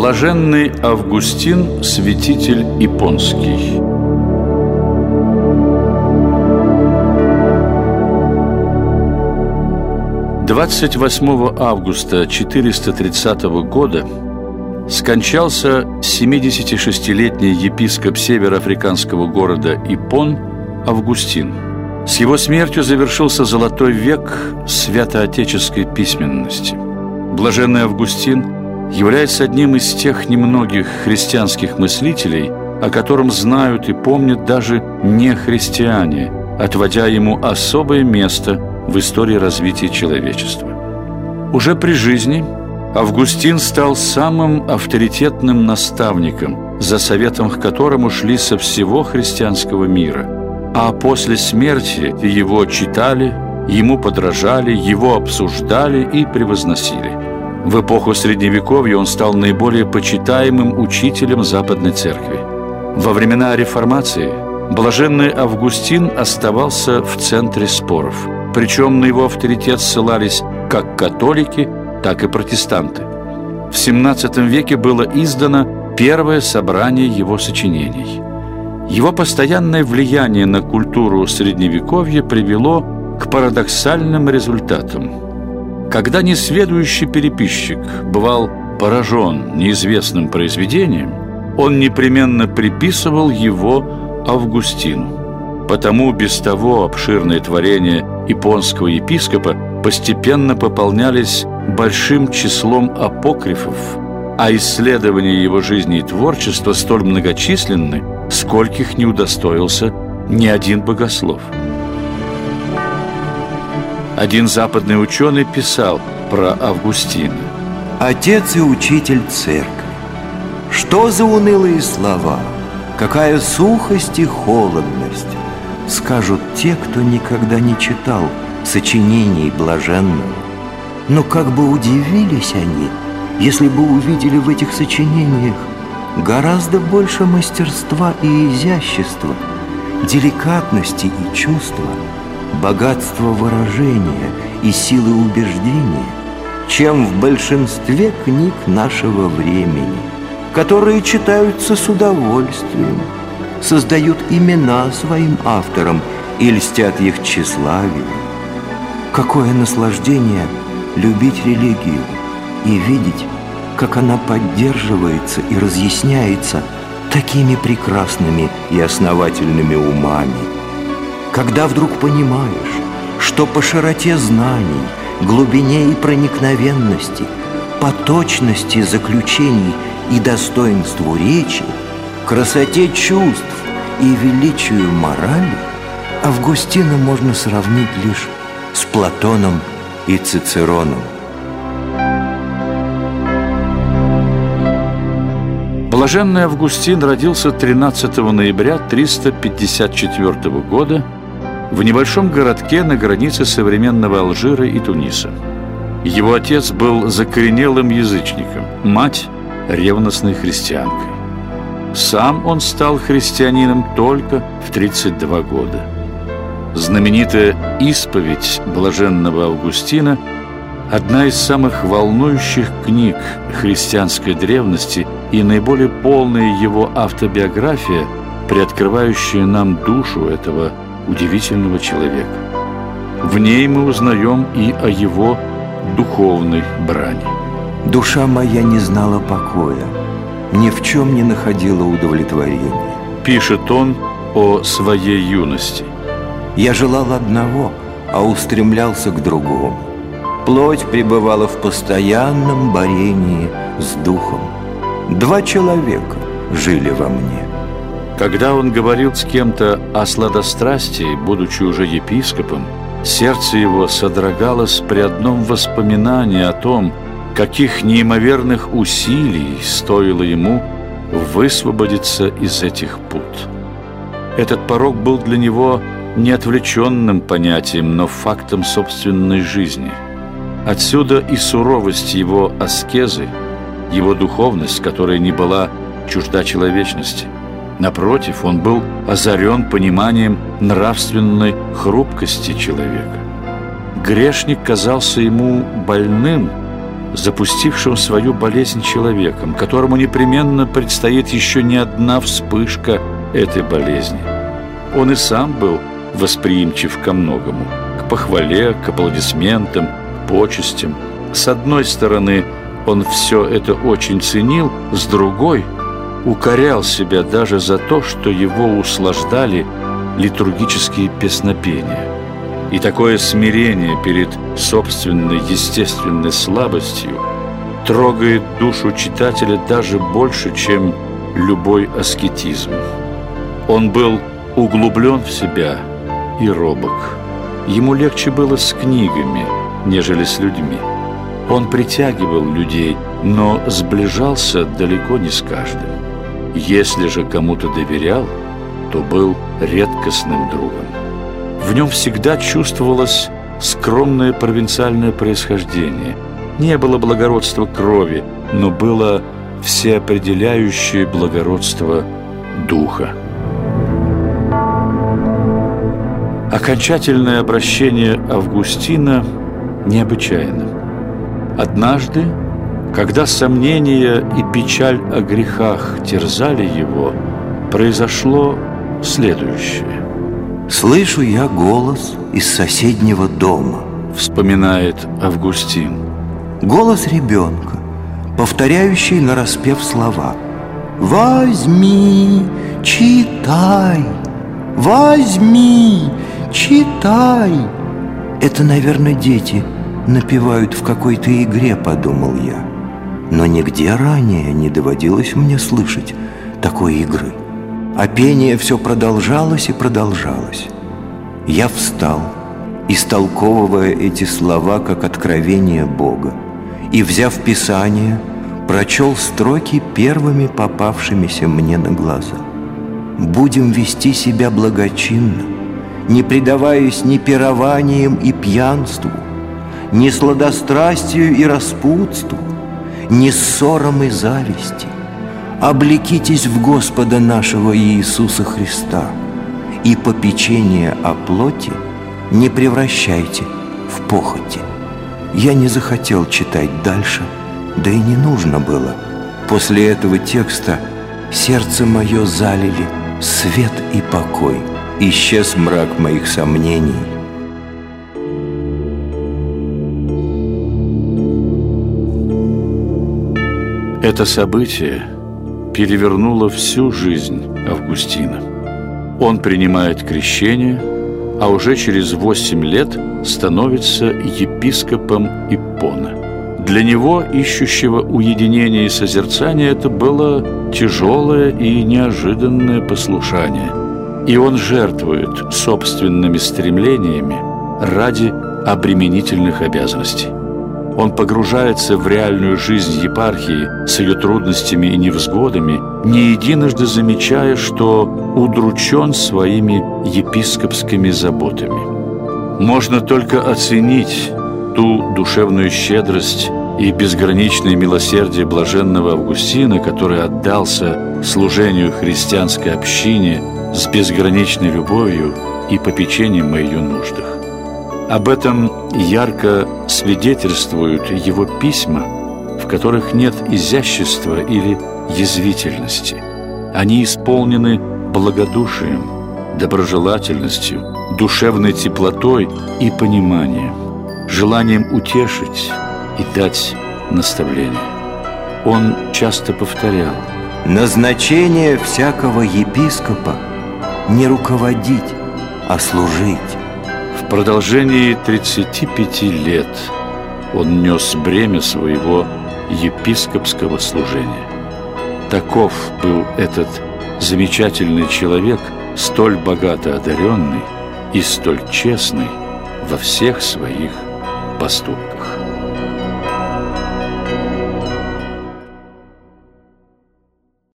Блаженный Августин, святитель японский. Двадцать восьмого августа 430 года скончался 76-летний епископ североафриканского города Ипон Августин. С его смертью завершился золотой век святоотеческой письменности. Блаженный Августин – является одним из тех немногих христианских мыслителей, о котором знают и помнят даже не христиане, отводя ему особое место в истории развития человечества. Уже при жизни Августин стал самым авторитетным наставником, за советом к которому шли со всего христианского мира. А после смерти его читали, ему подражали, его обсуждали и превозносили – в эпоху Средневековья он стал наиболее почитаемым учителем Западной Церкви. Во времена Реформации блаженный Августин оставался в центре споров. Причем на его авторитет ссылались как католики, так и протестанты. В XVII веке было издано первое собрание его сочинений. Его постоянное влияние на культуру Средневековья привело к парадоксальным результатам – когда несведущий переписчик бывал поражен неизвестным произведением, он непременно приписывал его Августину. Потому без того обширные творения японского епископа постепенно пополнялись большим числом апокрифов, а исследования его жизни и творчества столь многочисленны, скольких не удостоился ни один богослов – один западный ученый писал про Августина. Отец и учитель церкви. Что за унылые слова? Какая сухость и холодность? Скажут те, кто никогда не читал сочинений блаженного. Но как бы удивились они, если бы увидели в этих сочинениях гораздо больше мастерства и изящества, деликатности и чувства – богатство выражения и силы убеждения, чем в большинстве книг нашего времени, которые читаются с удовольствием, создают имена своим авторам и льстят их тщеславию. Какое наслаждение любить религию и видеть, как она поддерживается и разъясняется такими прекрасными и основательными умами – когда вдруг понимаешь, что по широте знаний, глубине и проникновенности, по точности заключений и достоинству речи, красоте чувств и величию морали, Августина можно сравнить лишь с Платоном и Цицероном. Блаженный Августин родился 13 ноября 354 года в небольшом городке на границе современного Алжира и Туниса. Его отец был закоренелым язычником, мать – ревностной христианкой. Сам он стал христианином только в 32 года. Знаменитая «Исповедь блаженного Августина» – одна из самых волнующих книг христианской древности и наиболее полная его автобиография, приоткрывающая нам душу этого удивительного человека. В ней мы узнаем и о его духовной брани. Душа моя не знала покоя, ни в чем не находила удовлетворения. Пишет он о своей юности. Я желал одного, а устремлялся к другому. Плоть пребывала в постоянном борении с духом. Два человека жили во мне – когда он говорил с кем-то о сладострастии, будучи уже епископом, сердце его содрогалось при одном воспоминании о том, каких неимоверных усилий стоило ему высвободиться из этих пут. Этот порог был для него не отвлеченным понятием, но фактом собственной жизни. Отсюда и суровость его аскезы, его духовность, которая не была чужда человечности – Напротив, он был озарен пониманием нравственной хрупкости человека. Грешник казался ему больным, запустившим свою болезнь человеком, которому непременно предстоит еще не одна вспышка этой болезни. Он и сам был восприимчив ко многому, к похвале, к аплодисментам, к почестям. С одной стороны, он все это очень ценил, с другой – укорял себя даже за то, что его услаждали литургические песнопения. И такое смирение перед собственной естественной слабостью трогает душу читателя даже больше, чем любой аскетизм. Он был углублен в себя и робок. Ему легче было с книгами, нежели с людьми. Он притягивал людей, но сближался далеко не с каждым. Если же кому-то доверял, то был редкостным другом. В нем всегда чувствовалось скромное провинциальное происхождение. Не было благородства крови, но было всеопределяющее благородство духа. Окончательное обращение Августина необычайно. Однажды когда сомнения и печаль о грехах терзали его, произошло следующее. «Слышу я голос из соседнего дома», — вспоминает Августин. Голос ребенка, повторяющий нараспев слова. «Возьми, читай, возьми, читай». Это, наверное, дети напевают в какой-то игре, подумал я. Но нигде ранее не доводилось мне слышать такой игры. А пение все продолжалось и продолжалось. Я встал, истолковывая эти слова как откровение Бога, и, взяв Писание, прочел строки первыми попавшимися мне на глаза. «Будем вести себя благочинно, не предаваясь ни пированиям и пьянству, ни сладострастию и распутству, ни ссором и зависти. Облекитесь в Господа нашего Иисуса Христа и попечение о плоти не превращайте в похоти. Я не захотел читать дальше, да и не нужно было. После этого текста сердце мое залили свет и покой. Исчез мрак моих сомнений – Это событие перевернуло всю жизнь Августина. Он принимает крещение, а уже через восемь лет становится епископом Иппона. Для него, ищущего уединения и созерцания, это было тяжелое и неожиданное послушание. И он жертвует собственными стремлениями ради обременительных обязанностей. Он погружается в реальную жизнь епархии с ее трудностями и невзгодами, не единожды замечая, что удручен своими епископскими заботами. Можно только оценить ту душевную щедрость и безграничное милосердие блаженного Августина, который отдался служению христианской общине с безграничной любовью и попечением о ее нуждах. Об этом ярко свидетельствуют его письма, в которых нет изящества или язвительности. Они исполнены благодушием, доброжелательностью, душевной теплотой и пониманием, желанием утешить и дать наставление. Он часто повторял «Назначение всякого епископа не руководить, а служить». В продолжении 35 лет он нес бремя своего епископского служения. Таков был этот замечательный человек, столь богато одаренный и столь честный во всех своих поступках.